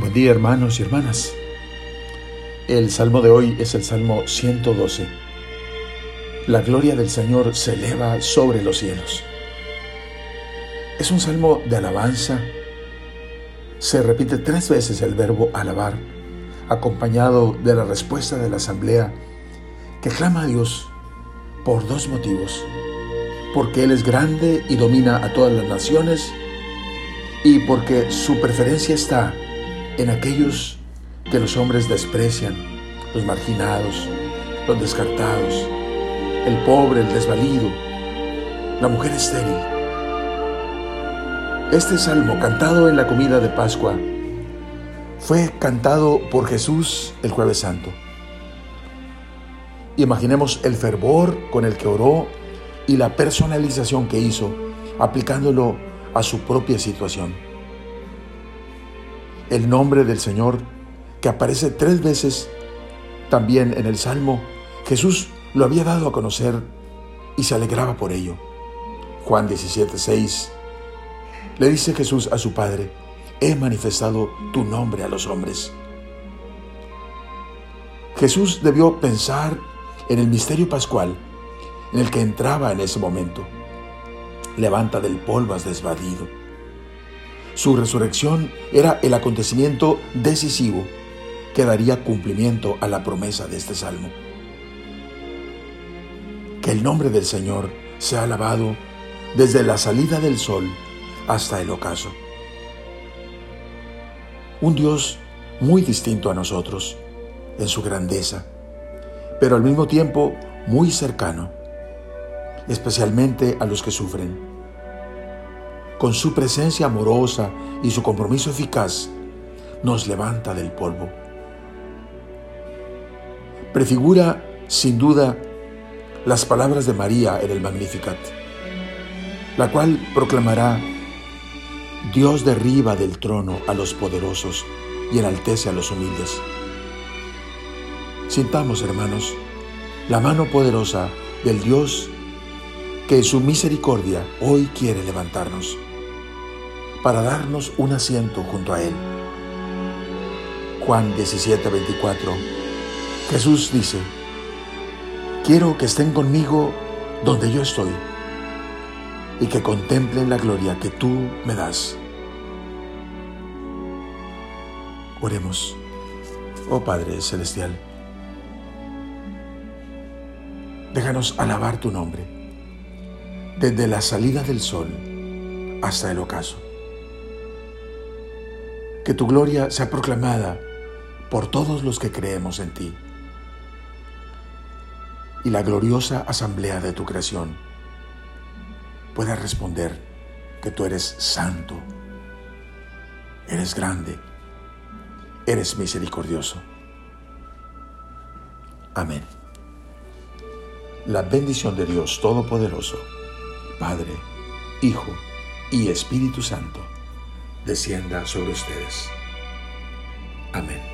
Buen día hermanos y hermanas. El salmo de hoy es el Salmo 112. La gloria del Señor se eleva sobre los cielos. Es un salmo de alabanza. Se repite tres veces el verbo alabar, acompañado de la respuesta de la asamblea que clama a Dios por dos motivos. Porque Él es grande y domina a todas las naciones y porque su preferencia está en aquellos que los hombres desprecian, los marginados, los descartados, el pobre, el desvalido, la mujer estéril. Este salmo, cantado en la comida de Pascua, fue cantado por Jesús el jueves santo. Imaginemos el fervor con el que oró y la personalización que hizo, aplicándolo a su propia situación. El nombre del Señor, que aparece tres veces también en el Salmo, Jesús lo había dado a conocer y se alegraba por ello. Juan 17, 6. Le dice Jesús a su Padre, he manifestado tu nombre a los hombres. Jesús debió pensar en el misterio pascual en el que entraba en ese momento. Levanta del polvo has desvadido. Su resurrección era el acontecimiento decisivo que daría cumplimiento a la promesa de este salmo. Que el nombre del Señor sea alabado desde la salida del sol hasta el ocaso. Un Dios muy distinto a nosotros en su grandeza, pero al mismo tiempo muy cercano, especialmente a los que sufren. Con su presencia amorosa y su compromiso eficaz, nos levanta del polvo. Prefigura, sin duda, las palabras de María en el Magnificat, la cual proclamará, Dios derriba del trono a los poderosos y enaltece a los humildes. Sintamos, hermanos, la mano poderosa del Dios que en su misericordia hoy quiere levantarnos para darnos un asiento junto a Él. Juan 17, 24. Jesús dice, quiero que estén conmigo donde yo estoy y que contemplen la gloria que tú me das. Oremos, oh Padre Celestial, déjanos alabar tu nombre desde la salida del sol hasta el ocaso. Que tu gloria sea proclamada por todos los que creemos en ti. Y la gloriosa asamblea de tu creación pueda responder que tú eres santo, eres grande, eres misericordioso. Amén. La bendición de Dios Todopoderoso, Padre, Hijo y Espíritu Santo, descienda sobre ustedes. Amén.